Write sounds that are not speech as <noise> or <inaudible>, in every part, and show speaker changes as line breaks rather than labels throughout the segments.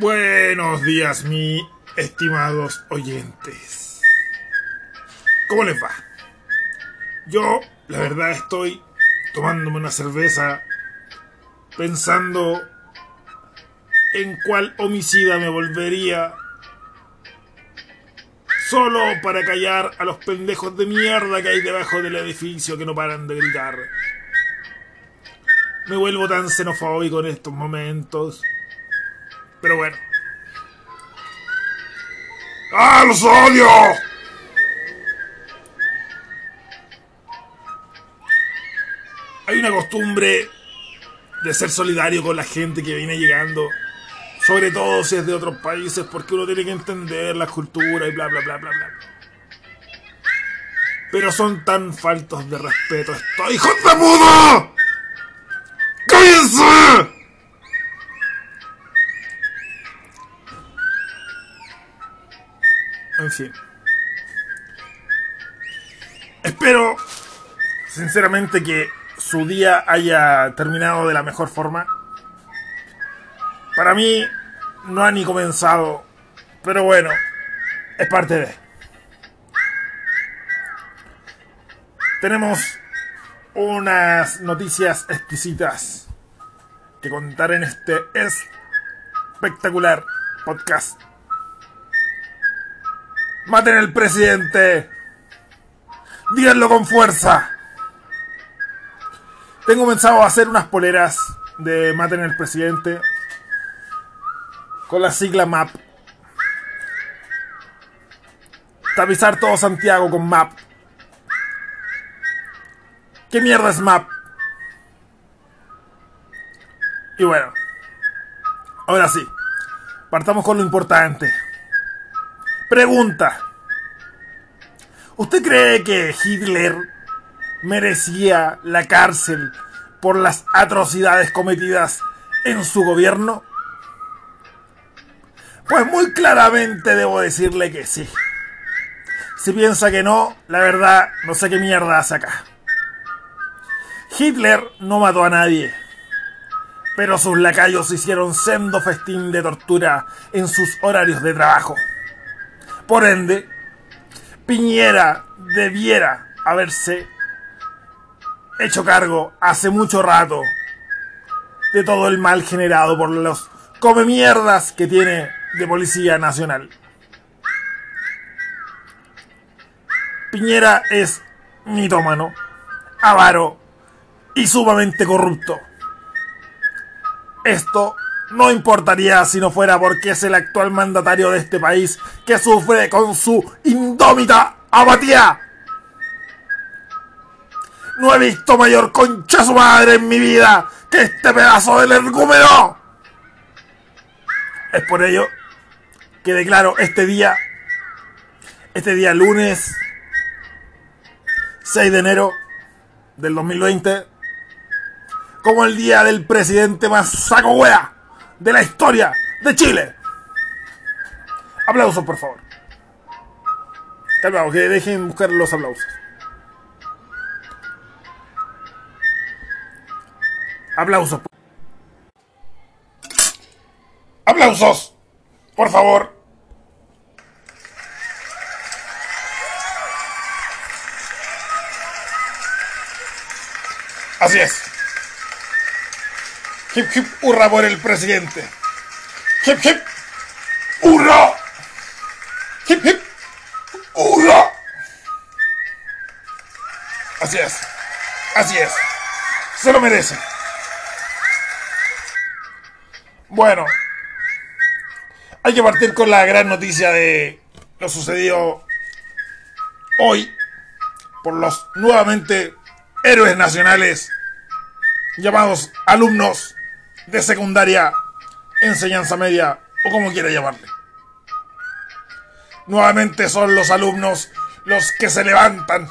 Buenos días, mi estimados oyentes. ¿Cómo les va? Yo, la verdad, estoy tomándome una cerveza pensando en cuál homicida me volvería solo para callar a los pendejos de mierda que hay debajo del edificio que no paran de gritar. Me vuelvo tan xenofóbico en estos momentos. Pero bueno. ¡Ah, los odio! Hay una costumbre de ser solidario con la gente que viene llegando. Sobre todo si es de otros países, porque uno tiene que entender la cultura y bla, bla, bla, bla, bla. Pero son tan faltos de respeto estos hijos de puta. ¡Cállense! Espero, sinceramente, que su día haya terminado de la mejor forma. Para mí, no ha ni comenzado. Pero bueno, es parte de. Tenemos unas noticias exquisitas que contar en este espectacular podcast. Maten al presidente. Díganlo con fuerza. Tengo pensado hacer unas poleras de Maten al presidente con la sigla MAP. Tapizar todo Santiago con MAP. ¿Qué mierda es MAP? Y bueno, ahora sí, partamos con lo importante. Pregunta. ¿Usted cree que Hitler merecía la cárcel por las atrocidades cometidas en su gobierno? Pues muy claramente debo decirle que sí. Si piensa que no, la verdad no sé qué mierda hace acá. Hitler no mató a nadie, pero sus lacayos hicieron sendo festín de tortura en sus horarios de trabajo. Por ende, Piñera debiera haberse hecho cargo hace mucho rato de todo el mal generado por los come mierdas que tiene de Policía Nacional. Piñera es mitómano, avaro y sumamente corrupto. Esto no importaría si no fuera porque es el actual mandatario de este país que sufre con su indómita apatía. No he visto mayor concha su madre en mi vida que este pedazo del ergúmeno. Es por ello que declaro este día, este día lunes 6 de enero del 2020, como el día del presidente más saco de la historia de Chile. Aplausos, por favor. Que dejen buscar los aplausos. Aplausos. Aplausos, por favor. Así es. Hip hip hurra por el presidente. Hip hip hurra. Hip hip hurra. Así es. Así es. Se lo merece. Bueno, hay que partir con la gran noticia de lo sucedido hoy por los nuevamente héroes nacionales llamados alumnos de secundaria, enseñanza media o como quiera llamarle. Nuevamente son los alumnos los que se levantan.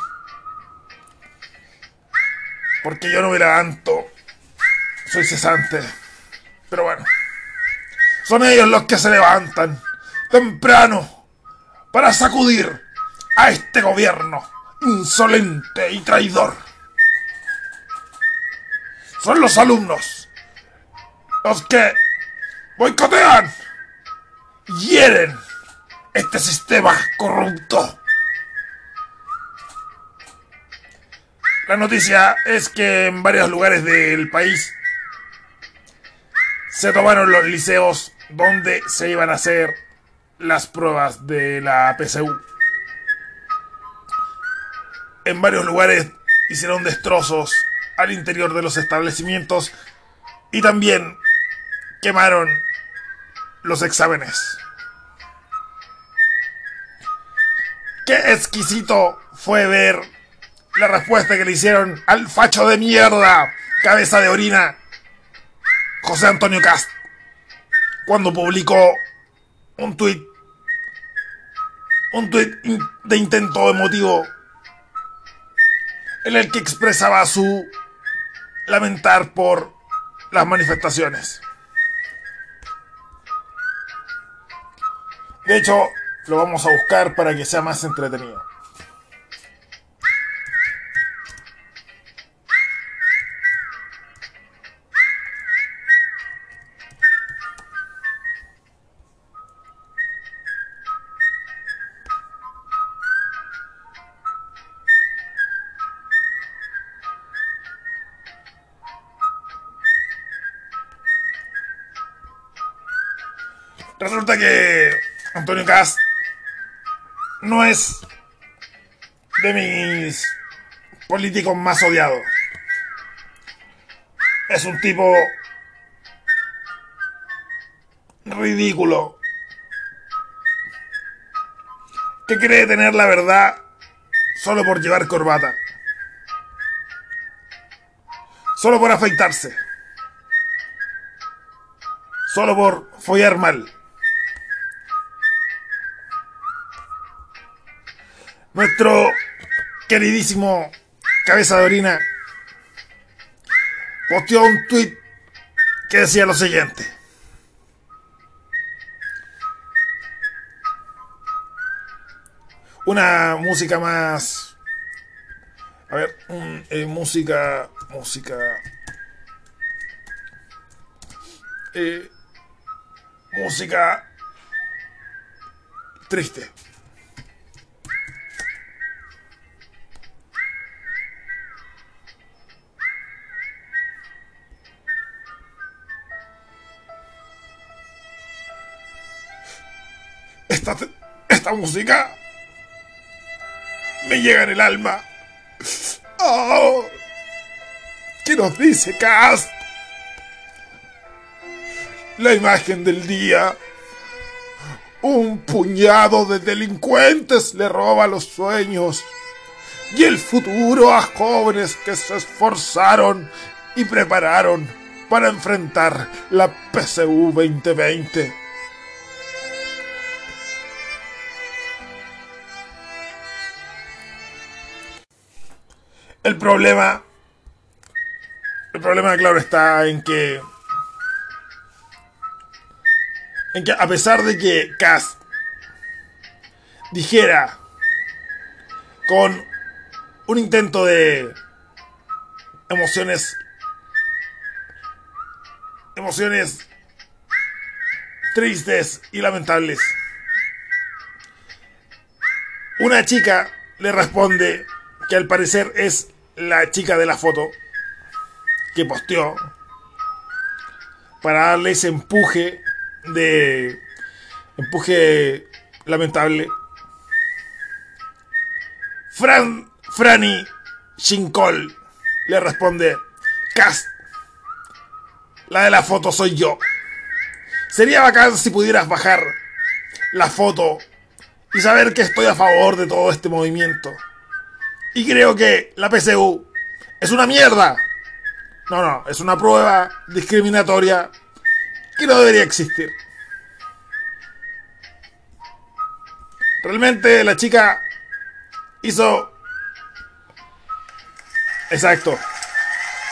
Porque yo no me levanto. Soy cesante. Pero bueno. Son ellos los que se levantan temprano para sacudir a este gobierno insolente y traidor. Son los alumnos los que boicotean hieren este sistema corrupto. La noticia es que en varios lugares del país se tomaron los liceos donde se iban a hacer las pruebas de la PSU. En varios lugares hicieron destrozos al interior de los establecimientos y también quemaron los exámenes. Qué exquisito fue ver la respuesta que le hicieron al facho de mierda, cabeza de orina, José Antonio Cast, cuando publicó un tuit, un tuit de intento emotivo en el que expresaba su lamentar por las manifestaciones. De hecho, lo vamos a buscar para que sea más entretenido. No es de mis políticos más odiados. Es un tipo ridículo que cree tener la verdad solo por llevar corbata. Solo por afeitarse. Solo por follar mal. Nuestro queridísimo cabeza de orina posteó un tweet que decía lo siguiente. Una música más... A ver, eh, música... Música... Eh, música triste. Esta, música me llega en el alma. Oh, ¿Qué nos dice Cass? La imagen del día. Un puñado de delincuentes le roba los sueños y el futuro a jóvenes que se esforzaron y prepararon para enfrentar la PSU 2020. El problema. El problema, claro, está en que. En que a pesar de que Cass dijera con un intento de emociones emociones tristes y lamentables. Una chica le responde que al parecer es la chica de la foto que posteó para darle ese empuje de empuje lamentable. Fran Franny Shinkol le responde, Cast, la de la foto soy yo. Sería bacán si pudieras bajar la foto y saber que estoy a favor de todo este movimiento. Y creo que la PSU es una mierda. No, no, es una prueba discriminatoria que no debería existir. Realmente la chica hizo... Exacto.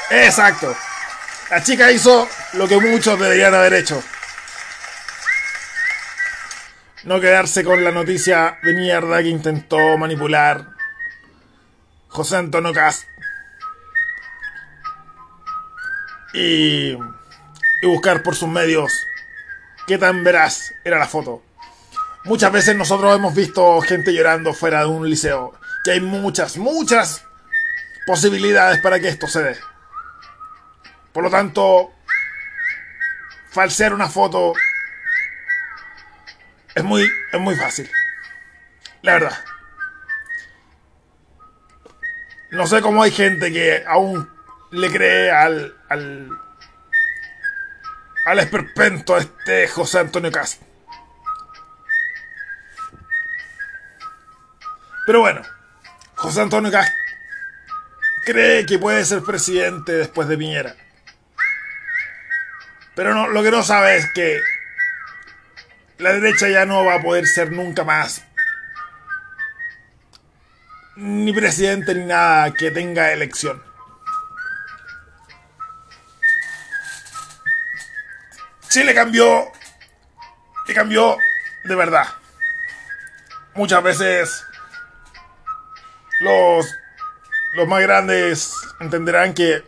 Exacto. La chica hizo lo que muchos deberían haber hecho. No quedarse con la noticia de mierda que intentó manipular José Antonio Cast. Y, y buscar por sus medios qué tan veraz era la foto. Muchas veces nosotros hemos visto gente llorando fuera de un liceo. Que hay muchas, muchas posibilidades para que esto se dé. Por lo tanto, falsear una foto es muy, es muy fácil. La verdad. No sé cómo hay gente que aún le cree al, al, al esperpento este José Antonio Cast. Pero bueno, José Antonio Cast cree que puede ser presidente después de Piñera. Pero no, lo que no sabe es que la derecha ya no va a poder ser nunca más ni presidente ni nada que tenga elección. Chile cambió y cambió de verdad. Muchas veces los, los más grandes entenderán que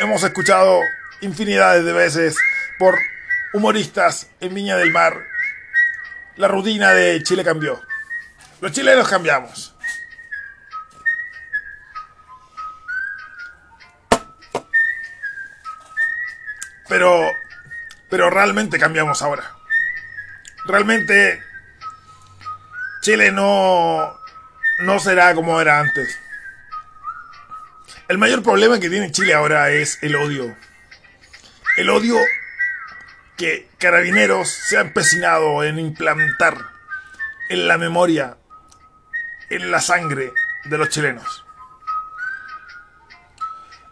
hemos escuchado infinidades de veces por humoristas en Viña del Mar la rutina de Chile cambió. Los chilenos cambiamos. Pero pero realmente cambiamos ahora. Realmente Chile no, no será como era antes. El mayor problema que tiene Chile ahora es el odio. El odio que Carabineros se ha empecinado en implantar en la memoria, en la sangre de los chilenos.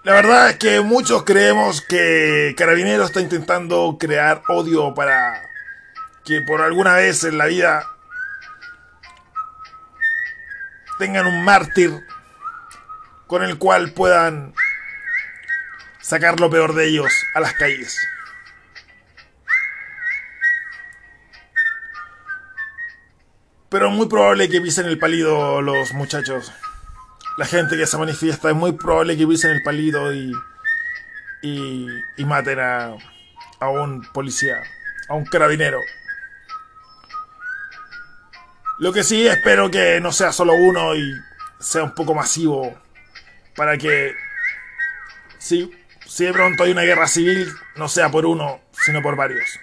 La verdad es que muchos creemos que Carabineros está intentando crear odio para que por alguna vez en la vida tengan un mártir con el cual puedan sacar lo peor de ellos a las calles. Pero muy probable que pisen el palido los muchachos la gente que se manifiesta, es muy probable que pisen el palito y, y, maten a, a un policía, a un carabinero. Lo que sí espero que no sea solo uno y sea un poco masivo para que si, si de pronto hay una guerra civil no sea por uno, sino por varios.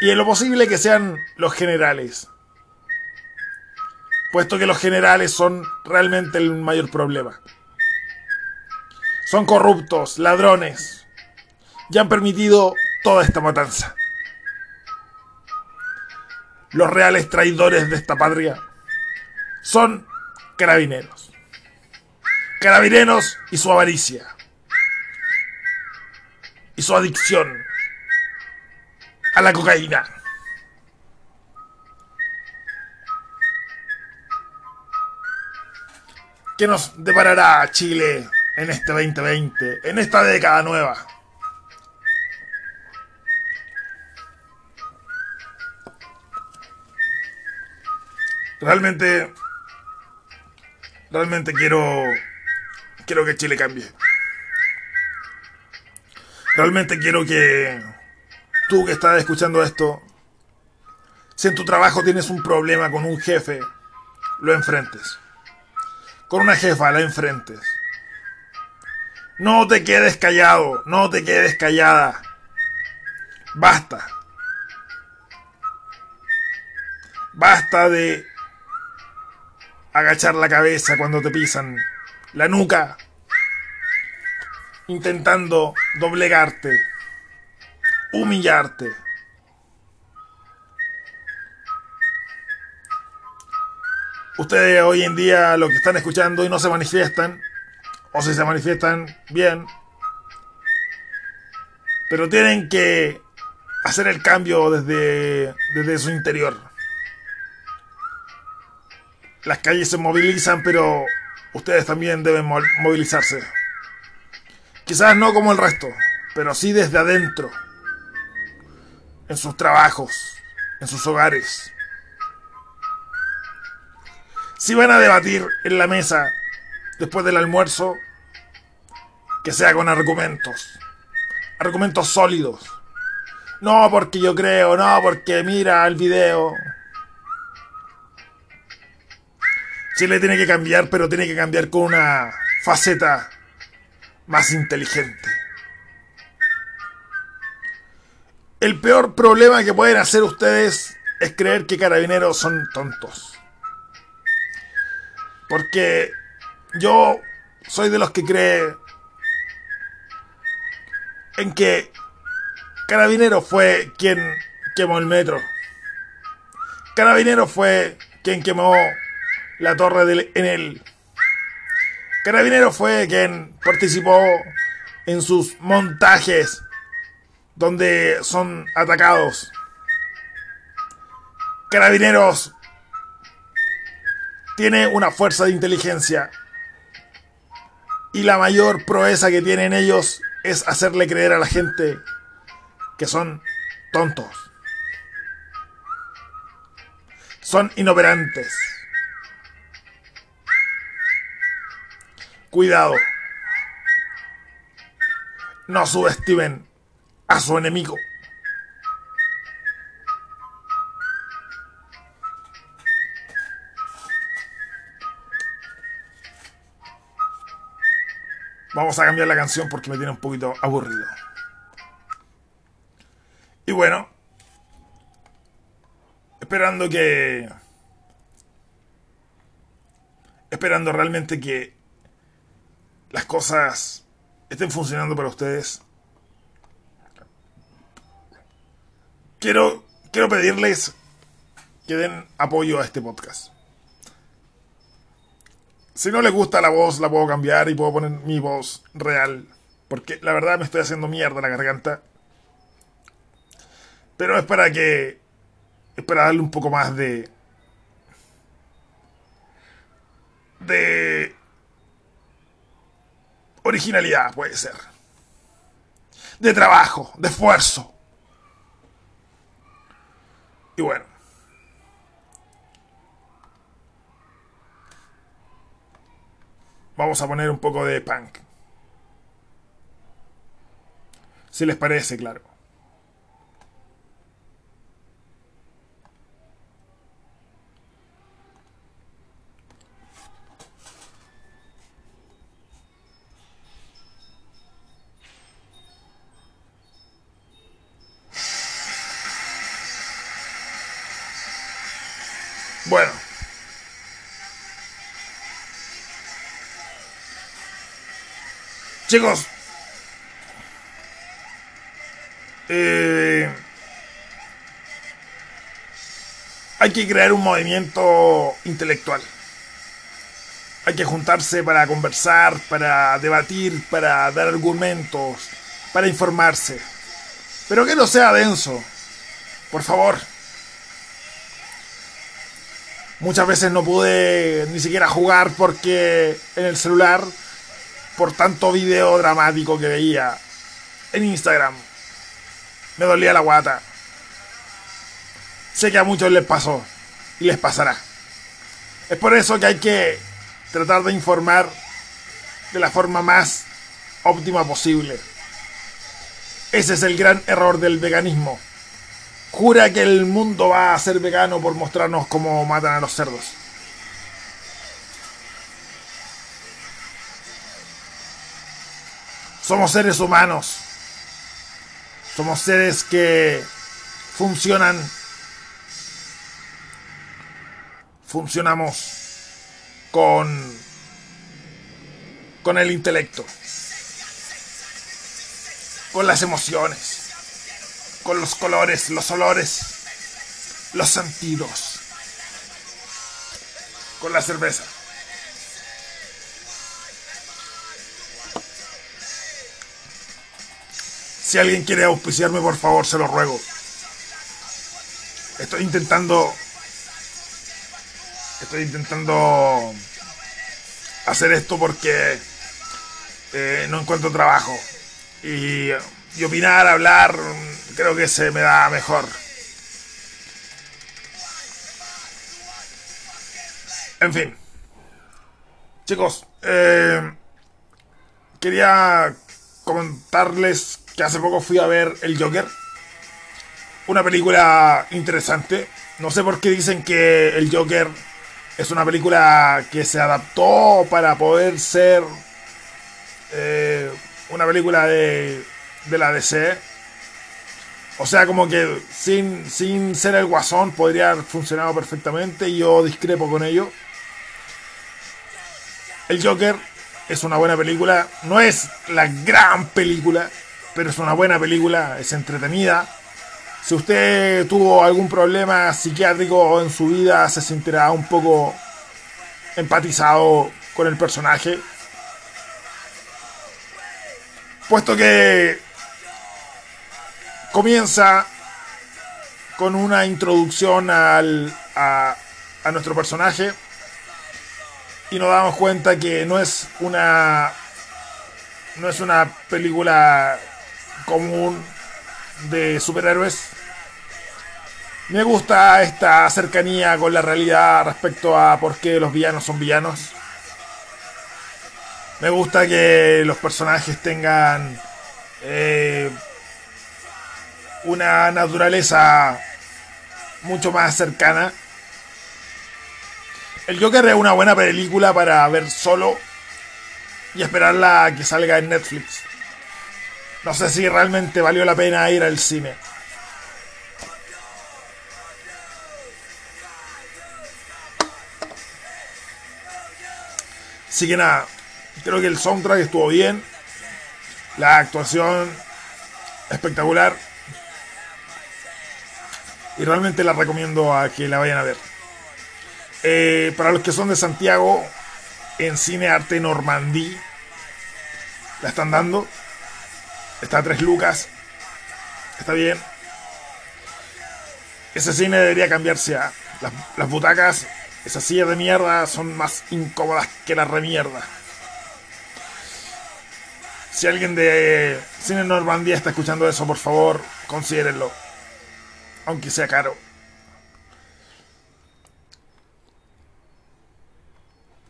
Y en lo posible que sean los generales puesto que los generales son realmente el mayor problema. Son corruptos, ladrones, y han permitido toda esta matanza. Los reales traidores de esta patria son carabineros. Carabineros y su avaricia. Y su adicción a la cocaína. ¿Qué nos deparará Chile en este 2020, en esta década nueva? Realmente, realmente quiero, quiero que Chile cambie. Realmente quiero que tú que estás escuchando esto, si en tu trabajo tienes un problema con un jefe, lo enfrentes con una jefa la enfrentes. No te quedes callado, no te quedes callada. Basta. Basta de agachar la cabeza cuando te pisan la nuca, intentando doblegarte, humillarte. Ustedes hoy en día lo que están escuchando y no se manifiestan, o si se manifiestan bien, pero tienen que hacer el cambio desde, desde su interior. Las calles se movilizan, pero ustedes también deben movilizarse. Quizás no como el resto, pero sí desde adentro, en sus trabajos, en sus hogares. Si van a debatir en la mesa después del almuerzo, que sea con argumentos. Argumentos sólidos. No, porque yo creo, no, porque mira el video. Chile tiene que cambiar, pero tiene que cambiar con una faceta más inteligente. El peor problema que pueden hacer ustedes es creer que carabineros son tontos. Porque yo soy de los que cree en que Carabinero fue quien quemó el metro. Carabinero fue quien quemó la torre del Enel. Carabinero fue quien participó en sus montajes donde son atacados. Carabineros tiene una fuerza de inteligencia y la mayor proeza que tienen ellos es hacerle creer a la gente que son tontos. Son inoperantes. Cuidado. No subestimen a su enemigo. Vamos a cambiar la canción porque me tiene un poquito aburrido. Y bueno, esperando que... Esperando realmente que las cosas estén funcionando para ustedes. Quiero, quiero pedirles que den apoyo a este podcast. Si no les gusta la voz, la puedo cambiar y puedo poner mi voz real. Porque la verdad me estoy haciendo mierda la garganta. Pero es para que. Es para darle un poco más de. De. Originalidad, puede ser. De trabajo, de esfuerzo. Y bueno. Vamos a poner un poco de punk. Si les parece, claro. Bueno. Chicos. Eh, hay que crear un movimiento intelectual. Hay que juntarse para conversar, para debatir, para dar argumentos, para informarse. Pero que no sea denso. Por favor. Muchas veces no pude ni siquiera jugar porque en el celular, por tanto video dramático que veía en Instagram, me dolía la guata. Sé que a muchos les pasó y les pasará. Es por eso que hay que tratar de informar de la forma más óptima posible. Ese es el gran error del veganismo jura que el mundo va a ser vegano por mostrarnos cómo matan a los cerdos. Somos seres humanos. Somos seres que funcionan. Funcionamos con con el intelecto. Con las emociones con los colores, los olores, los sentidos, con la cerveza. Si alguien quiere auspiciarme, por favor, se lo ruego. Estoy intentando... Estoy intentando hacer esto porque eh, no encuentro trabajo. Y, y opinar, hablar, creo que se me da mejor. En fin. Chicos, eh, quería comentarles que hace poco fui a ver El Joker. una película interesante. No sé por qué dicen que el Joker es una película que se adaptó para poder ser eh, una película de, de la DC. O sea, como que sin, sin ser el guasón podría haber funcionado perfectamente yo discrepo con ello. El Joker es una buena película, no es la gran película, pero es una buena película, es entretenida. Si usted tuvo algún problema psiquiátrico en su vida, se sentirá un poco empatizado con el personaje. Puesto que comienza con una introducción al, a, nuestro personaje y nos damos cuenta que no es una no es una película común de superhéroes. Me gusta esta cercanía con la realidad respecto a por qué los villanos son villanos. Me gusta que los personajes tengan eh, una naturaleza mucho más cercana. El Joker es una buena película para ver solo y esperarla a que salga en Netflix. No sé si realmente valió la pena ir al cine. Así que nada, creo que el soundtrack estuvo bien. La actuación espectacular. Y realmente la recomiendo a que la vayan a ver. Eh, para los que son de Santiago, en Cine Arte Normandí, la están dando. Está a 3 lucas. Está bien. Ese cine debería cambiarse a las, las butacas. Esas sillas de mierda son más incómodas que la remierda. Si alguien de Cine Normandía está escuchando eso, por favor, considérenlo. Aunque sea caro.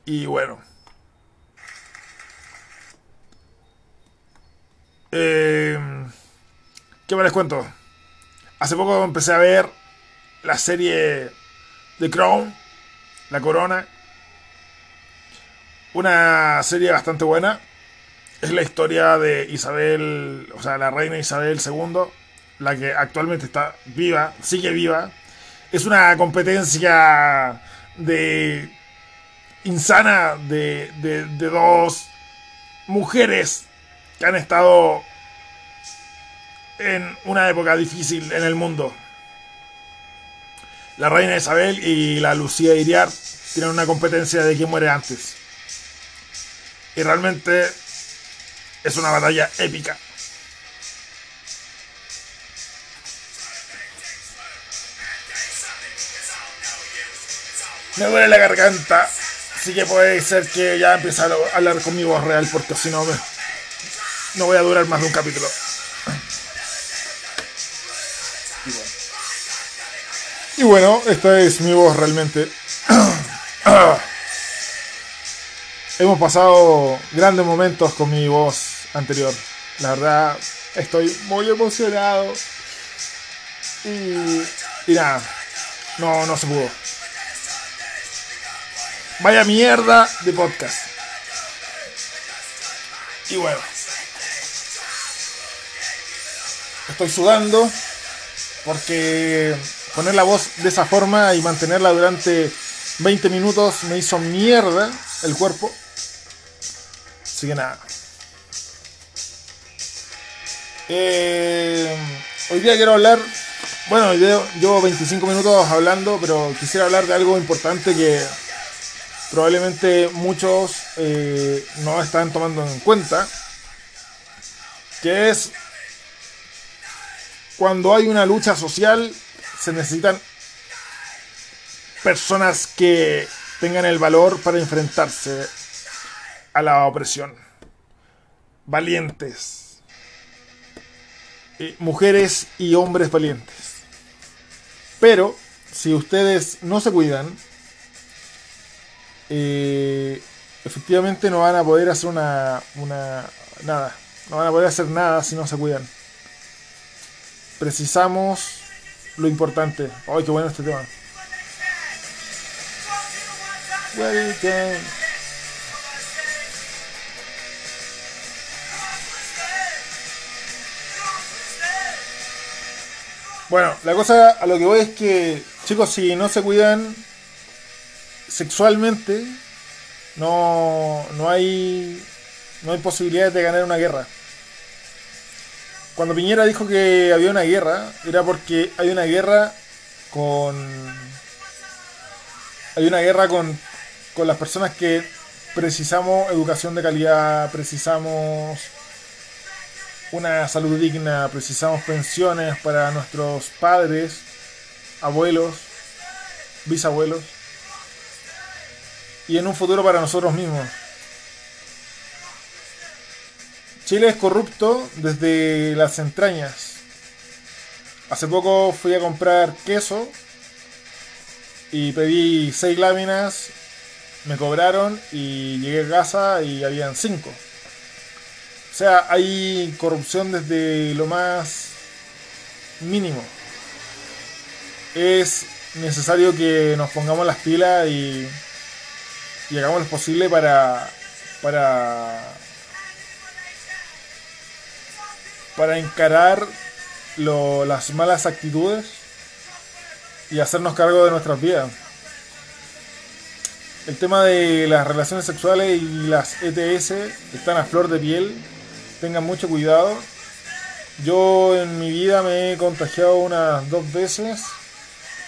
Y bueno. Eh, ¿Qué me les cuento? Hace poco empecé a ver la serie The Crown, La Corona. Una serie bastante buena. Es la historia de Isabel, o sea, la reina Isabel II, la que actualmente está viva, sigue viva. Es una competencia de insana de, de, de dos mujeres han estado en una época difícil en el mundo. La reina Isabel y la Lucía Iriar tienen una competencia de quién muere antes. Y realmente es una batalla épica. Me duele la garganta, así que puede ser que ya empiece a hablar con mi voz real porque si no no voy a durar más de un capítulo. Y bueno, esta es mi voz realmente. <clears throat> Hemos pasado grandes momentos con mi voz anterior. La verdad, estoy muy emocionado. Y, y nada, no, no se pudo. Vaya mierda de podcast. Y bueno. Estoy sudando porque poner la voz de esa forma y mantenerla durante 20 minutos me hizo mierda el cuerpo. Así que nada. Eh, hoy día quiero hablar. Bueno, llevo 25 minutos hablando, pero quisiera hablar de algo importante que probablemente muchos eh, no están tomando en cuenta. Que es cuando hay una lucha social se necesitan personas que tengan el valor para enfrentarse a la opresión. Valientes. Eh, mujeres y hombres valientes. Pero, si ustedes no se cuidan, eh, efectivamente no van a poder hacer una, una... nada. No van a poder hacer nada si no se cuidan. Precisamos lo importante. ¡Ay, qué bueno este tema! Bueno, la cosa a lo que voy es que, chicos, si no se cuidan sexualmente, no, no hay no hay posibilidades de ganar una guerra. Cuando Piñera dijo que había una guerra, era porque hay una guerra con. Hay una guerra con, con las personas que precisamos educación de calidad, precisamos una salud digna, precisamos pensiones para nuestros padres, abuelos, bisabuelos y en un futuro para nosotros mismos. Chile es corrupto desde las entrañas. Hace poco fui a comprar queso y pedí seis láminas, me cobraron y llegué a casa y habían cinco. O sea, hay corrupción desde lo más mínimo. Es necesario que nos pongamos las pilas y, hagamos lo posible para, para para encarar las malas actitudes y hacernos cargo de nuestras vidas. El tema de las relaciones sexuales y las ETS están a flor de piel. Tengan mucho cuidado. Yo en mi vida me he contagiado unas dos veces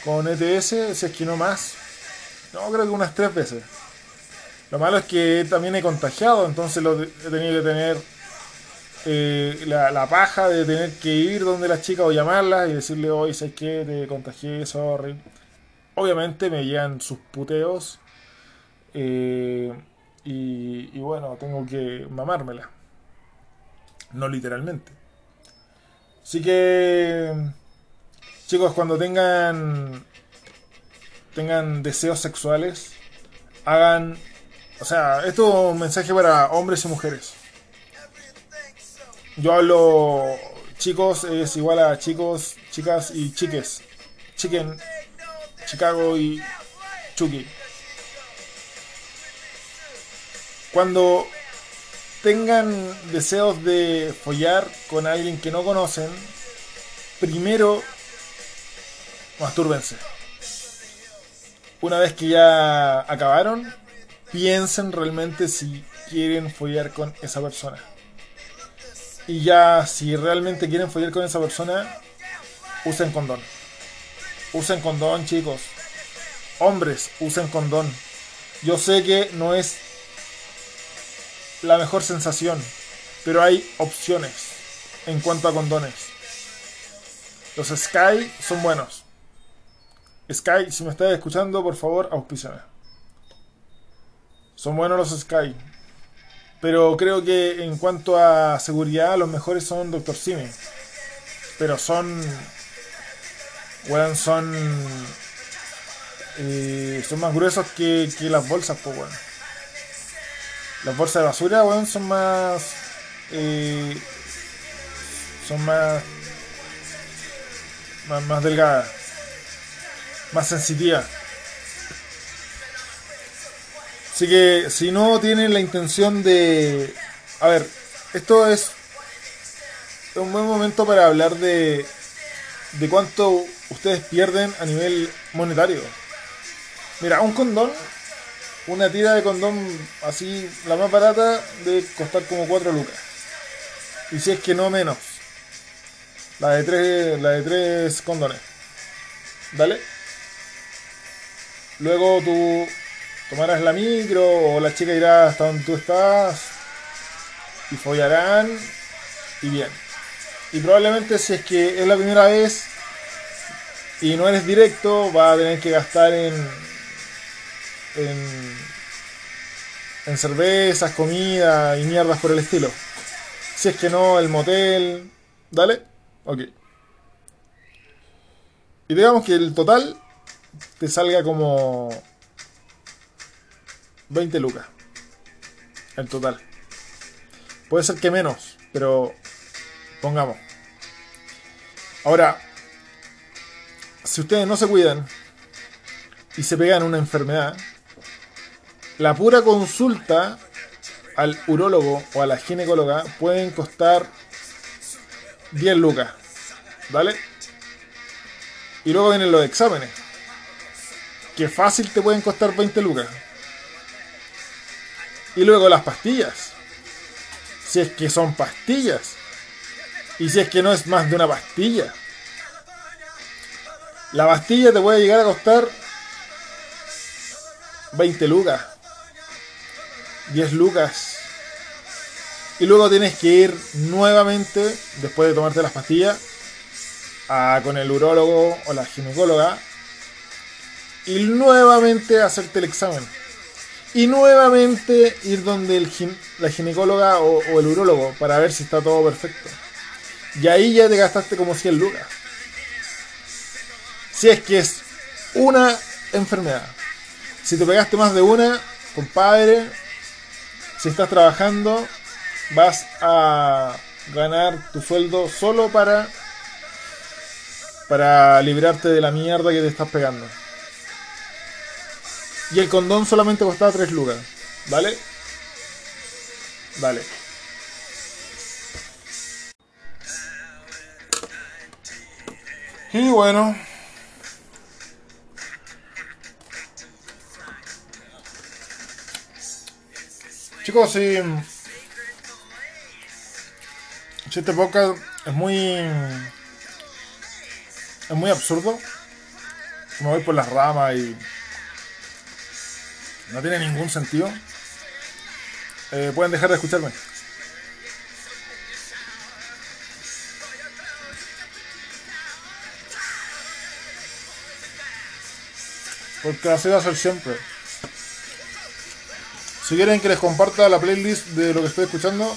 con ETS, si es que no más. No, creo que unas tres veces. Lo malo es que también he contagiado, entonces lo he tenido que tener eh, la, paja de tener que ir donde las chicas o llamarlas y decirle, hoy sé que te contagié, sorry. Obviamente me llegan sus puteos. Eh, y, y, bueno, tengo que mamármela. No literalmente. Así que, chicos, cuando tengan tengan deseos sexuales, hagan, o sea, esto es un mensaje para hombres y mujeres. Yo hablo chicos es igual a chicos, chicas y chiques. Chicken, Chicago y Chucky. Cuando tengan deseos de follar con alguien que no conocen, primero mastúrbense. Una vez que ya acabaron, piensen realmente si quieren follar con esa persona. Y ya, si realmente quieren follar con esa persona, usen condón. Usen condón, chicos. Hombres, usen condón. Yo sé que no es la mejor sensación, pero hay opciones en cuanto a condones. Los Sky son buenos. Sky, si me estás escuchando, por favor, auspíciame. Son buenos los Sky. Pero creo que en cuanto a seguridad, los mejores son Dr. Simi. Pero son. Weón, son. Eh, son más gruesos que, que las bolsas, pues, weón. Las bolsas de basura, weón, son más. Eh, son más, más. Más delgadas. Más sensitivas. Así que si no tienen la intención de... A ver, esto es un buen momento para hablar de, de cuánto ustedes pierden a nivel monetario. Mira, un condón, una tira de condón así, la más barata, debe costar como 4 lucas. Y si es que no menos. La de tres, la de tres condones. ¿Vale? Luego tú tomarás la micro o la chica irá hasta donde tú estás y follarán y bien. Y probablemente si es que es la primera vez y no eres directo, va a tener que gastar en, en, en cervezas, comida y mierdas por el estilo. Si es que no, el motel. ¿Dale? Ok. Y digamos que el total te salga como 20 lucas. El total. Puede ser que menos, pero pongamos. Ahora, si ustedes no se cuidan y se pegan una enfermedad, la pura consulta al urólogo o a la ginecóloga pueden costar 10 lucas. ¿Vale? Y luego vienen los exámenes. Que fácil te pueden costar 20 lucas. Y luego las pastillas. Si es que son pastillas. Y si es que no es más de una pastilla. La pastilla te puede llegar a costar 20 lucas. 10 lucas. Y luego tienes que ir nuevamente, después de tomarte las pastillas, con el urólogo o la ginecóloga. Y nuevamente hacerte el examen. Y nuevamente ir donde el la ginecóloga o, el urólogo para ver si está todo perfecto. Y ahí ya te gastaste como 100 lucas. Si es que es una enfermedad. Si te pegaste más de una, compadre, si estás trabajando, vas a ganar tu sueldo solo para para librarte de la mierda que te estás pegando. Y el condón solamente costaba 3 lucas, ¿vale? Vale. Y bueno. Chicos, si, si este podcast es muy es muy absurdo, me voy por las ramas y no tiene ningún sentido, eh, pueden dejar de escucharme. Porque así va a ser siempre. Si quieren que les comparta la playlist de lo que estoy escuchando,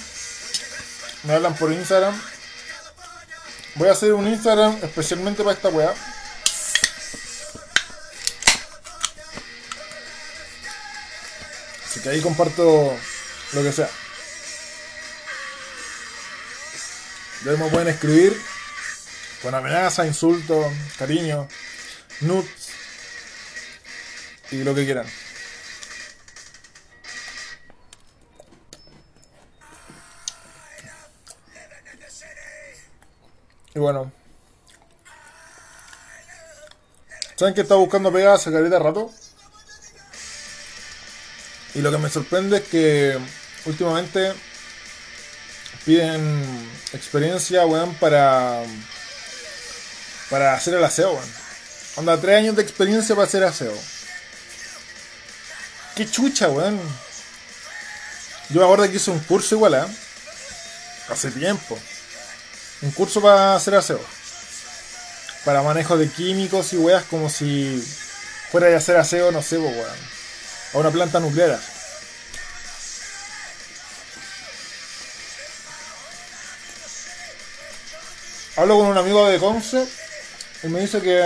me hablan por Instagram. Voy a hacer un Instagram especialmente para esta weá. Que ahí comparto lo que sea. Ya me pueden escribir con amenaza, insulto, cariño, nuts y lo que quieran. Y bueno. ¿Saben que está buscando pegar hace carita rato? Y lo que me sorprende es que últimamente piden experiencia, weón, para. para hacer el aseo, weón. Onda, tres años de experiencia para hacer aseo. Qué chucha, weón. Yo ahora que hice un curso igual, ¿eh? Hace tiempo un curso para hacer aseo. Para manejo de químicos y weas como si fuera de hacer aseo, no sé, weón. A una planta nuclear. Hablo con un amigo de Conce y me dice que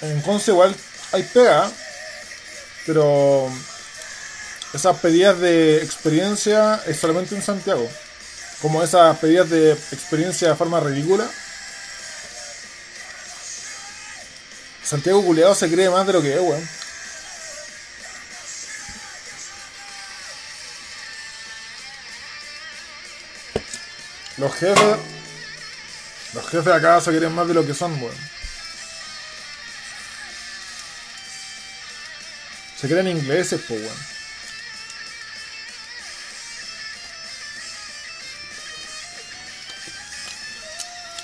en Conce igual hay pega, pero esas pedidas de experiencia es solamente en Santiago como esas pedidas de experiencia de forma ridícula. Santiago Culeado se cree más de lo que es, weón. Los jefes. Los jefes acá se creen más de lo que son, weón. Se creen ingleses, pues, weón.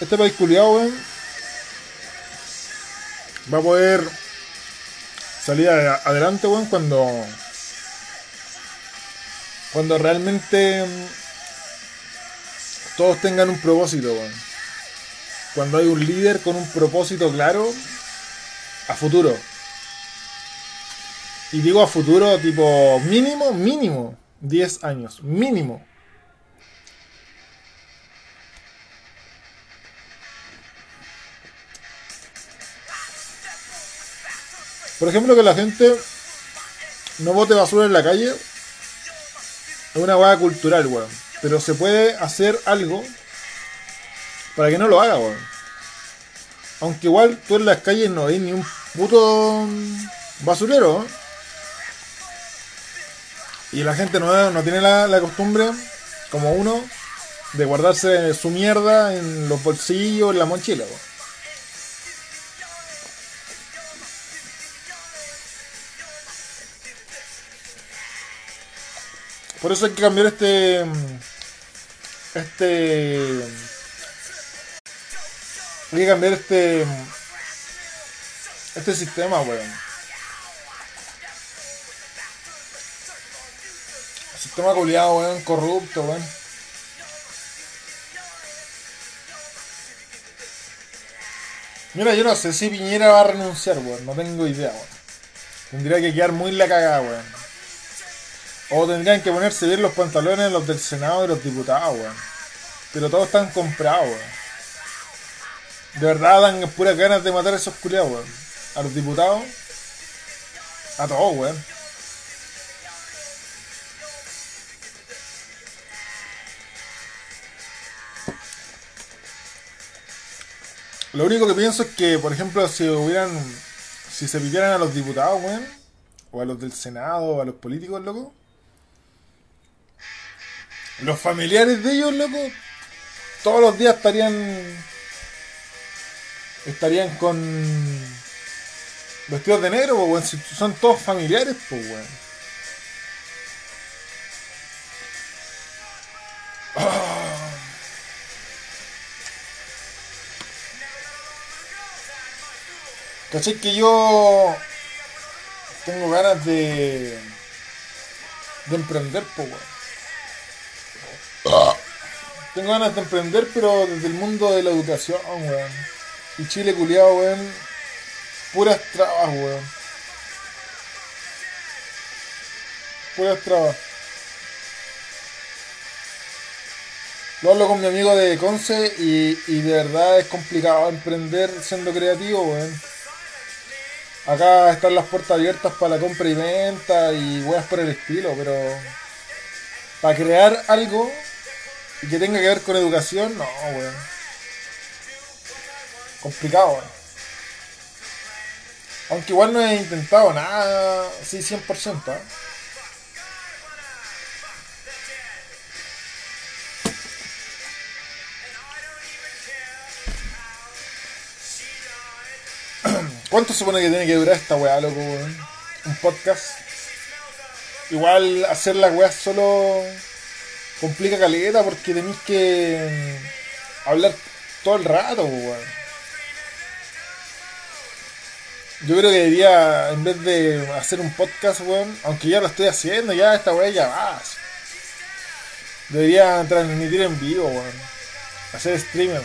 este país culiado, weón, va a poder salir adelante, weón, cuando. Cuando realmente mm, todos tengan un propósito, weón. Cuando hay un líder con un propósito claro a futuro. Y digo a futuro, tipo mínimo, mínimo 10 años, mínimo. Por ejemplo, que la gente no bote basura en la calle. Es una hueá cultural, weón. Pero se puede hacer algo para que no lo haga, weón.
Aunque igual tú en las calles no ves ni un puto basurero. Y la gente no, tiene la, la costumbre, como uno, de guardarse su mierda en los bolsillos, en la mochila. ¿no? Por eso hay que cambiar este. Este. Hay que cambiar este. Este sistema, weón. Sistema culiado, weón, corrupto, weón. Mira, yo no sé si Piñera va a renunciar, weón. No tengo idea, weón. Tendría que quedar muy la cagada, weón. O tendrían que ponerse bien los pantalones los del Senado y los diputados, weón. Pero todos están comprados, weón. De verdad dan puras ganas de matar a esos culiados, weón. A los diputados. A todos, weón. Lo único que pienso es que, por ejemplo, si hubieran. Si se pidieran a los diputados, weón. O a los del Senado, o a los políticos, loco. Los familiares de ellos, loco. Todos los días estarían. Estarían con. Vestidos de negro, pues, weón. Si son todos familiares, pues, weón. ¿Cachai que yo tengo ganas de de emprender, po, weón? Tengo ganas de emprender, pero desde el mundo de la educación, weón. Y Chile culiado, weón. Puras trabas, weón. Puras trabas. Lo hablo con mi amigo de Conce y, y de verdad es complicado emprender siendo creativo, weón. Acá están las puertas abiertas para la compra y venta y weas por el estilo, pero para crear algo y que tenga que ver con educación, no, weón. Complicado, weón. Aunque igual no he intentado nada así 100%. ¿eh? <clears throat> ¿Cuánto supone que tiene que durar esta weá, loco, weón? Un podcast. Igual hacer las weas solo complica caleta porque tenéis que hablar todo el rato. Yo creo que debería, en vez de hacer un podcast, weón, aunque ya lo estoy haciendo, ya esta weá ya va. Debería transmitir en vivo, weón. Hacer streamer.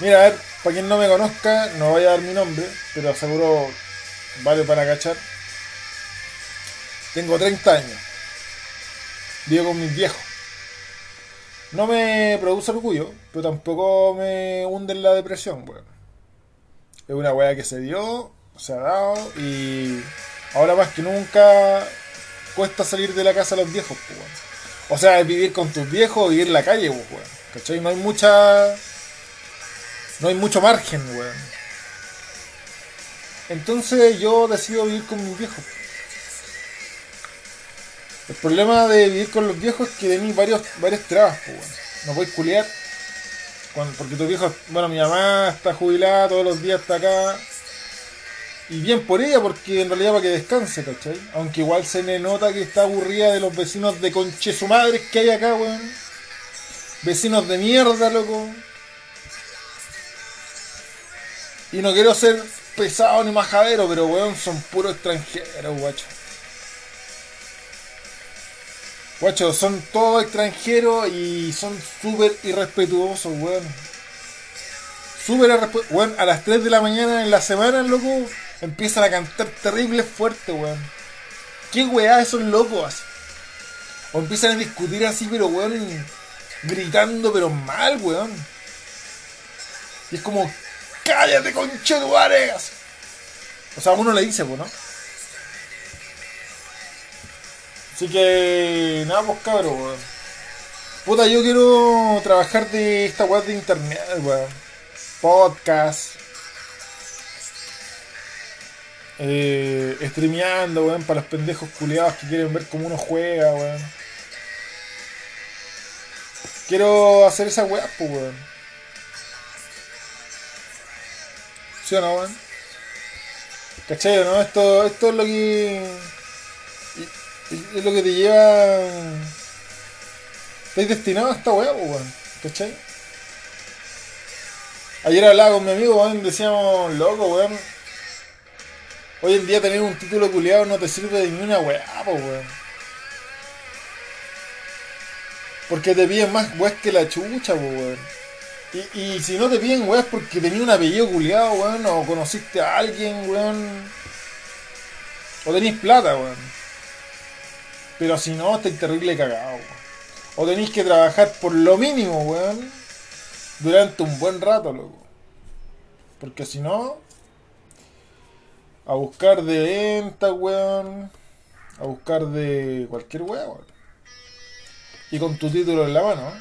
Mira, a ver, para quien no me conozca, no voy a dar mi nombre, pero seguro vale para cachar. Tengo 30 años. Vivo con mis viejos. No me produce orgullo, pero tampoco me hunde en la depresión, weón. Es una weá que se dio, se ha dado y ahora más que nunca cuesta salir de la casa a los viejos, pues, weón. O sea, vivir con tus viejos o vivir en la calle, pues, weón. ¿Cachai? No hay mucha no hay mucho margen, weón. Entonces yo decido vivir con mis viejos. El problema de vivir con los viejos es que tenéis varios, varias trabas, pues, weón. No podéis culiar. Porque tu viejo, bueno, mi mamá está jubilada, todos los días está acá. Y bien por ella, porque en realidad para que descanse, ¿cachai? Aunque igual se me nota que está aburrida de los vecinos de conche su madre que hay acá, weón. Vecinos de mierda, loco. Y no quiero ser pesado ni majadero, pero weón, son puros extranjeros, guacho. Guacho, son todos extranjeros y son súper irrespetuosos, weón. Súper irrespetuosos. Weón, a las 3 de la mañana en la semana, loco, empiezan a cantar terrible fuerte, weón. ¿Qué weá esos locos? O empiezan a discutir así, pero weón, gritando, pero mal, weón. Y es como, cállate, conchetuares. O sea, uno le dice, pues, ¿no? Así que, nada, pues cabrón, weón. Puta, yo quiero trabajar de esta web de internet, weón. podcast, eh, streameando, weón, para los pendejos culiados que quieren ver cómo uno juega, weón. Quiero hacer esa weá, pues, weón. ¿Sí o no, weón? ¿Cachai, no? Esto, esto es lo que. Es lo que te lleva. Estás destinado a esta weá, weón. ¿Cachai? Ayer hablaba con mi amigo, weón, decíamos, loco, weón. Hoy en día tener un título culiado no te sirve de ni una weá, weón. Porque te piden más weas que la chucha, weón. Y, y si no te piden weas porque tenías un apellido culiado, weón, o conociste a alguien, weón. O tenéis plata, weón. Pero si no, estáis terrible cagado. O tenéis que trabajar por lo mínimo, weón. Durante un buen rato, loco. Porque si no. A buscar de venta, weón. A buscar de cualquier weón. Y con tu título en la mano.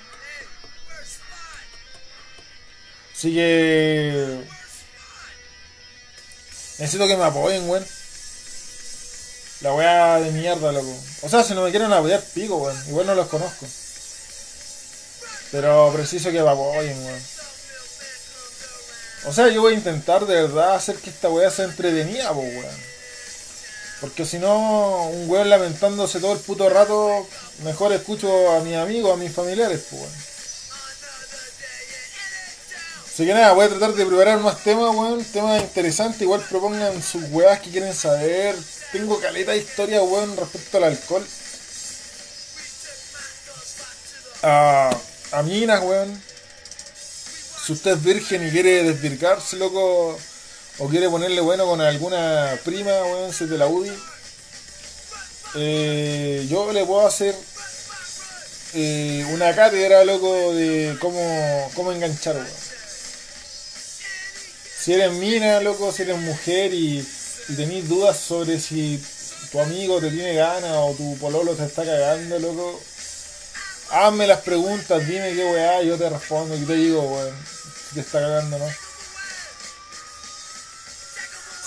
Así que. Necesito que me apoyen, weón. La weá de mierda, loco. O sea, si no me quieren apoyar, pico, weón. Igual no los conozco. Pero preciso que me apoyen, weón. O sea, yo voy a intentar de verdad hacer que esta weá sea entretenida, pues, weón. Porque si no, un weón lamentándose todo el puto rato, mejor escucho a mis amigos, a mis familiares, pues, weón. Así que nada, voy a tratar de preparar más temas, weón. Temas interesantes. Igual propongan sus weas que quieren saber. Tengo caleta de historia, weón, respecto al alcohol. A, a minas, weón. Si usted es virgen y quiere desvirgarse, loco, o quiere ponerle bueno con alguna prima, weón, si es de la UDI, eh, yo le puedo hacer eh, una cátedra, loco, de cómo, cómo enganchar, weón. Si eres mina, loco, si eres mujer y, y tenés dudas sobre si tu amigo te tiene ganas o tu pololo te está cagando, loco, hazme las preguntas, dime qué weá, yo te respondo y te digo, weón, si te está cagando, ¿no? O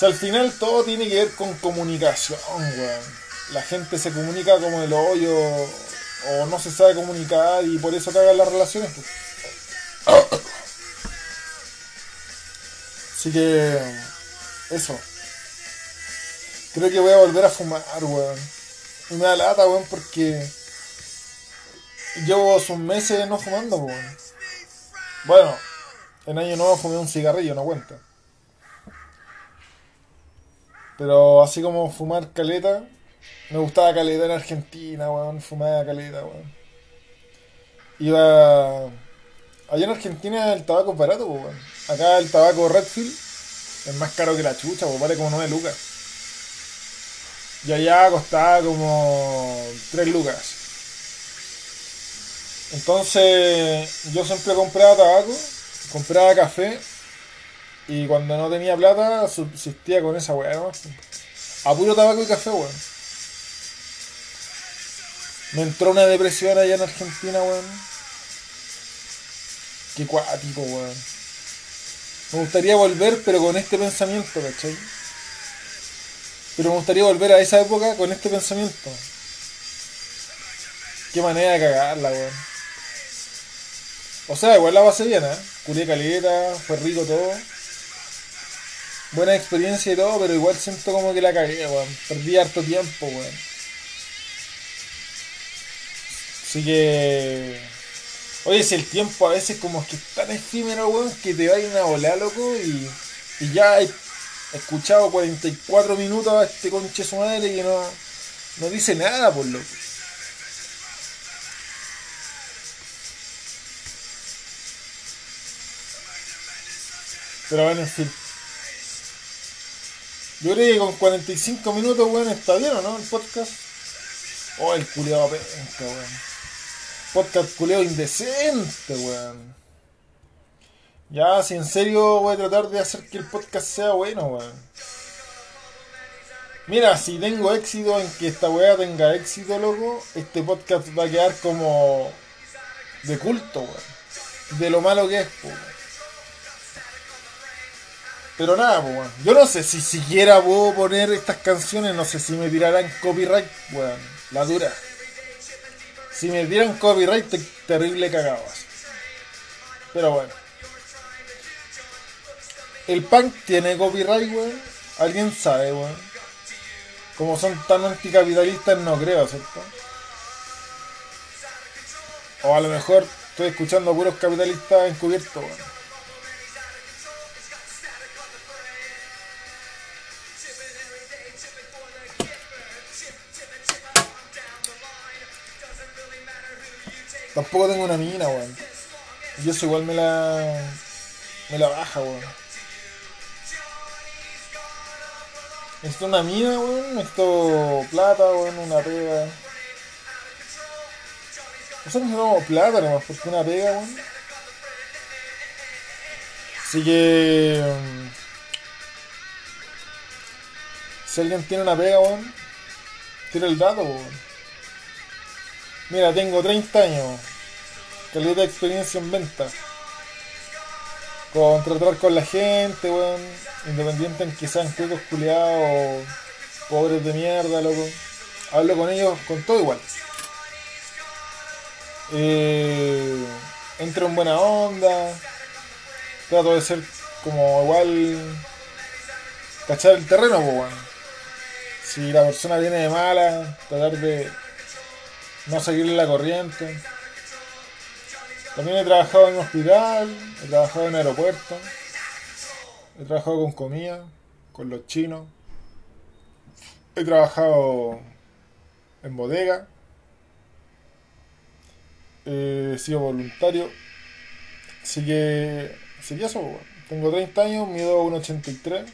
al final todo tiene que ver con comunicación, weón. La gente se comunica como el hoyo o no se sabe comunicar y por eso cagan las relaciones. Pues. <coughs> Así que eso. Creo que voy a volver a fumar, weón. Da lata, weón, porque llevo sus meses no fumando, weón. Bueno, en año nuevo fumé un cigarrillo, no cuenta. Pero así como fumar caleta, me gustaba caleta en Argentina, weón. Fumaba caleta, weón. Iba. Allá en Argentina el tabaco es barato, weón. Acá el tabaco Redfield es más caro que la chucha, pues vale como 9 lucas. Y allá costaba como 3 lucas. Entonces, yo siempre compraba tabaco, compraba café. Y cuando no tenía plata, subsistía con esa weá, ¿no? A puro tabaco y café, weón. Me entró una depresión allá en Argentina, weón. Qué cuático, weón. Me gustaría volver, pero con este pensamiento, ¿cachai? Pero me gustaría volver a esa época con este pensamiento. Qué manera de cagarla, weón. O sea, igual la base bien, ¿eh? Curé caleta, fue rico todo. Buena experiencia y todo, pero igual siento como que la cagué, weón. Perdí harto tiempo, weón. Así que. Oye, si el tiempo a veces como que es tan efímero, weón, que te va a ir a volar, loco, y, y ya he escuchado 44 minutos a este conche su madre que no, dice nada, por loco. Pero bueno, en fin. Yo creo que con 45 minutos, weón, está bien, ¿o no? El podcast. Oh, el culiado penca, weón. Podcast culeo indecente, weón. Ya, si en serio voy a tratar de hacer que el podcast sea bueno, weón. Mira, si tengo éxito en que esta weá tenga éxito, loco, este podcast va a quedar como de culto, weón. De lo malo que es, weón. Pero nada, weón. Yo no sé si siquiera puedo poner estas canciones, no sé si me tirarán copyright, weón. La dura. Si me dieran copyright, te- terrible cagado. así. Pero bueno. ¿El punk tiene copyright, weón? ¿Alguien sabe, weón? Como son tan anticapitalistas, no creo, ¿cierto? O a lo mejor estoy escuchando a puros capitalistas encubiertos, weón. Tampoco tengo una mina, weón. Y eso igual me la. me la baja, weón. Necesito una mina, weón. Necesito plata, weón. Una pega. Nosotros necesitamos plata nomás, porque una pega, weón. Así que. mm, Si alguien tiene una pega, weón. Tira el dato, weón. Mira, tengo 30 años. Calidad de experiencia en venta. Con tratar con la gente, weón. Independiente en que sean cuicos culiados pobres de mierda, loco. Hablo con ellos con todo igual. Eh, entro en buena onda. Trato de ser como igual. Cachar el terreno, pues, weón. Si la persona viene de mala, tratar de no seguirle la corriente. También he trabajado en un hospital, he trabajado en aeropuerto, he trabajado con comida, con los chinos, he trabajado en bodega, he sido voluntario, así que, que eso, weón. tengo 30 años, mido 1,83.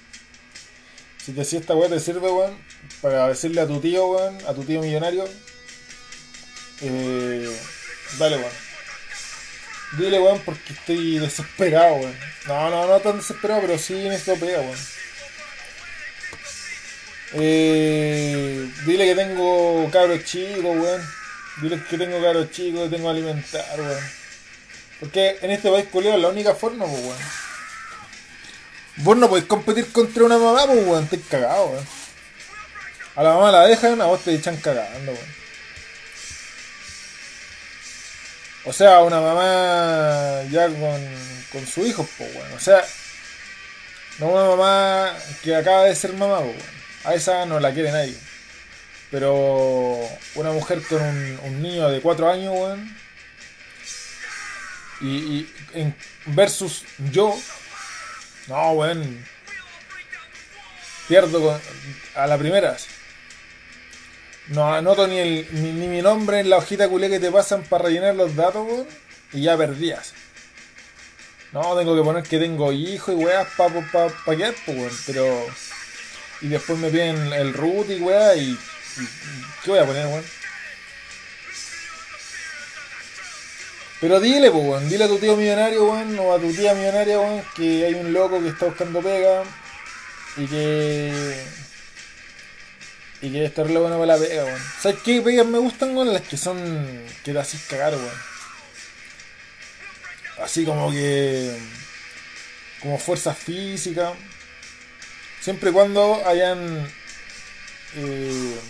Así que si esta weá te sirve, weón, para decirle a tu tío, weón, a tu tío millonario, eh, dale, weón. Dile, weón, porque estoy desesperado, weón. No, no, no tan desesperado, pero sí necesito pega, weón. Eh, dile que tengo cabros chicos, weón. Dile que tengo cabros chicos, que tengo que alimentar, weón. Porque en este país, culeo, es la única forma, pues, weón. Vos no podés competir contra una mamá, pues, weón. Estás cagado, weón. A la mamá la dejan, a vos te echan cagando, weón. O sea, una mamá ya con, con su hijo, pues, weón. O sea, no una mamá que acaba de ser mamá, pues, weón. A esa no la quiere nadie. Pero una mujer con un, niño de 4 años, weón. Y, y en- versus yo. No, weón. Pierdo con- a la primera. No anoto ni, el, ni, ni mi nombre en la hojita culé que te pasan para rellenar los datos, weón. Y ya perdías. No, tengo que poner que tengo hijo y weas pa, pa, pa, pa pues, weón. Pero. Y después me piden el root y wea y, y- ¿Qué voy a poner, weón? Pero dile, pues, weón. Dile a tu tío millonario, weón. O a tu tía millonaria, weón. Que hay un loco que está buscando pega. Y que. Y que es terrible bueno para la pega, weón. ¿Sabes qué pegas me gustan, weón? Las que son. que te haces cagar, weón. Así como que. como fuerza física. Siempre y cuando hayan. eh,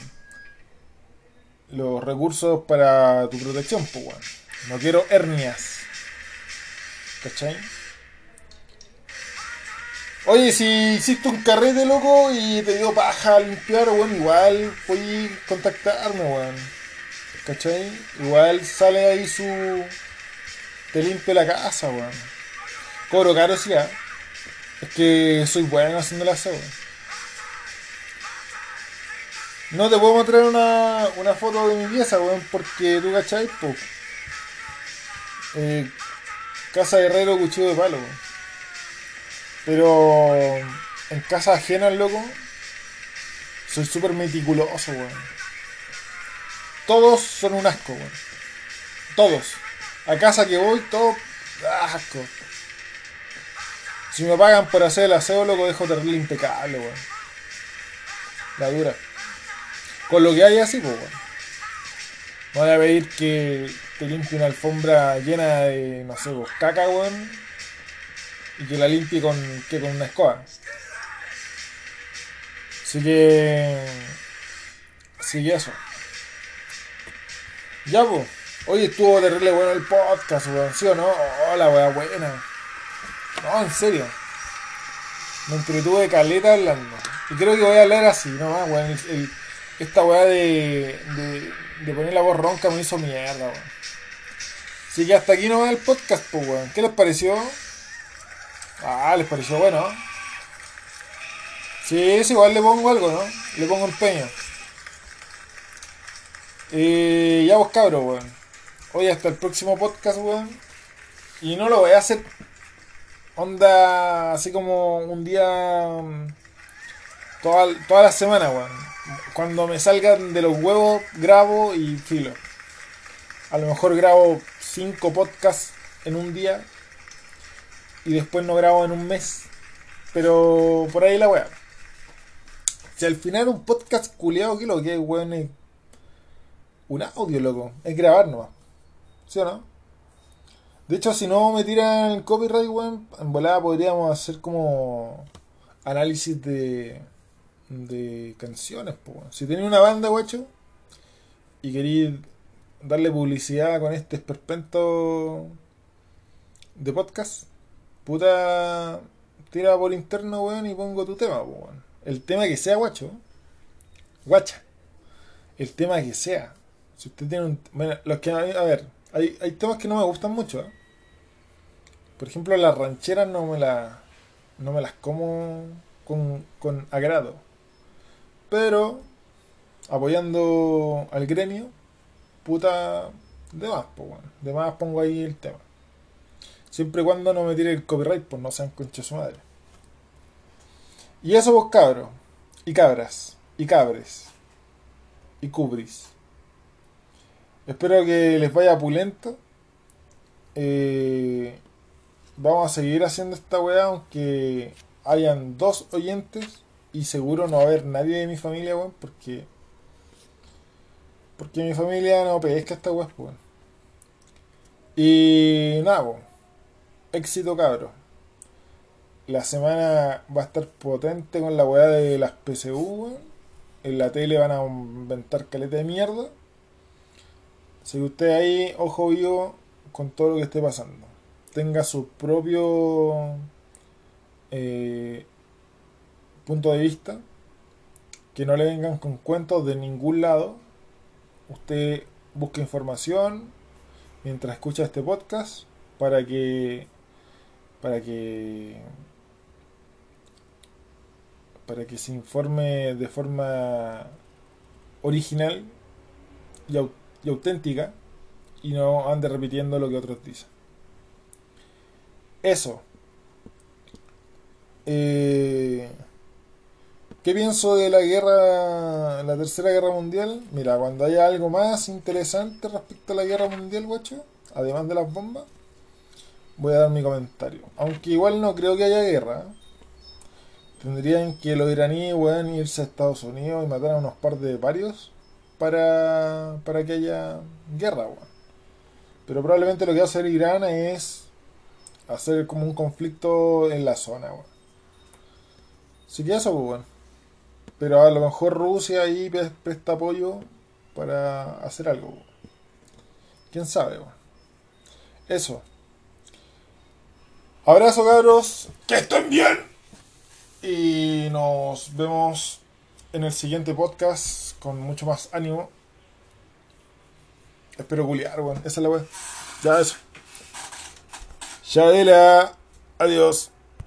los recursos para tu protección, pues, weón. No quiero hernias. ¿Cachai? Oye, si hiciste un carrete, loco, y te dio paja limpiar, weón, igual puedes contactarme, weón. ¿Cachai? Igual sale ahí su... Te limpio la casa, weón. Cobro caro, sí, ah. Es que soy bueno haciendo la aseo. No te puedo mostrar una, una foto de mi pieza, weón, porque tú, ¿cachai? Po. Eh, casa de herrero, cuchillo de palo, weón. Pero en casa ajena, loco, soy súper meticuloso, weón. Todos son un asco, weón. Todos. A casa que voy, todo asco. Si me pagan por hacer el aseo, loco, dejo terrible impecable, weón. La dura. Con lo que hay así, pues, weón. Voy a pedir que te limpie una alfombra llena de, no sé, pues, caca, weón. Y que la limpie con, que con una escoba. Así que. Así que eso. Ya, pues. Hoy estuvo terrible bueno el podcast, weón. ¿Sí o no? Hola, oh, weá buena. No, en serio. Me entretuve caleta hablando. Y creo que voy a hablar así, no más, weón. esta weá de, de, de, poner la voz ronca me hizo mierda, weón. Así que hasta aquí no va el podcast, pues, weón. ¿Qué les pareció? Ah, les pareció bueno. Sí, es igual le pongo algo, ¿no? Le pongo empeño. Eh, ya vos cabros, weón. Hoy hasta el próximo podcast, weón. Y no lo voy a hacer onda así como un día mm, toda, toda la semana, weón. Cuando me salgan de los huevos, grabo y filo. A lo mejor grabo cinco podcasts en un día y después no grabo en un mes. Pero por ahí la weá. Si al final un podcast culiado, que lo que es, weón, es un audio, loco. Es grabar nomás. ¿Sí o no? De hecho, si no me tiran el copyright, weón, en volada podríamos hacer como análisis de, de canciones, pues. Si tenía una banda, guacho, y quería darle publicidad con este esperpento de podcast, puta, tira por interno, weón, y pongo tu tema, weón. El tema que sea, guacho. Guacha. El tema que sea. Si usted tiene un... Bueno, los que... A ver, hay, hay temas que no me gustan mucho, ¿eh? Por ejemplo, las rancheras no me, la, no me las como con, con agrado. Pero, apoyando al gremio, puta, de más, pues. De más pongo ahí el tema. Siempre y cuando no me tire el copyright, pues no sean concha su madre. Y eso vos cabros, y cabras, y cabres, y cubris. Espero que les vaya pulento. Eh, vamos a seguir haciendo esta weá, aunque hayan dos oyentes y seguro no va a haber nadie de mi familia, weón, porque. Porque mi familia no pesca esta weá, weón. Y nada, weón. Éxito, cabro. La semana va a estar potente con la weá de las weón. En la tele van a inventar caleta de mierda. Si usted ahí, ojo vivo con todo lo que esté pasando tenga su propio eh, punto de vista, que no le vengan con cuentos de ningún lado. Usted busque información mientras escucha este podcast para que para que para que se informe de forma original y, auténtica y no ande repitiendo lo que otros dicen. Eso. Eh, ¿Qué pienso de la guerra, la tercera guerra mundial? Mira, cuando haya algo más interesante respecto a la guerra mundial, guacho, además de las bombas, voy a dar mi comentario. Aunque igual no creo que haya guerra. Tendrían que los iraníes puedan irse a Estados Unidos y matar a unos par de varios para, para que haya guerra, Pero probablemente lo que va a hacer Irán es hacer como un conflicto en la zona, weón. Así que eso, pues, Pero a lo mejor Rusia ahí presta apoyo para hacer algo, Quién sabe, weón. Eso. Abrazo, cabros. Que estén bien. Y nos vemos en el siguiente podcast con mucho más ánimo. Espero culiar, weón. Esa es la weón. Ya eso. Yadela. Adiós.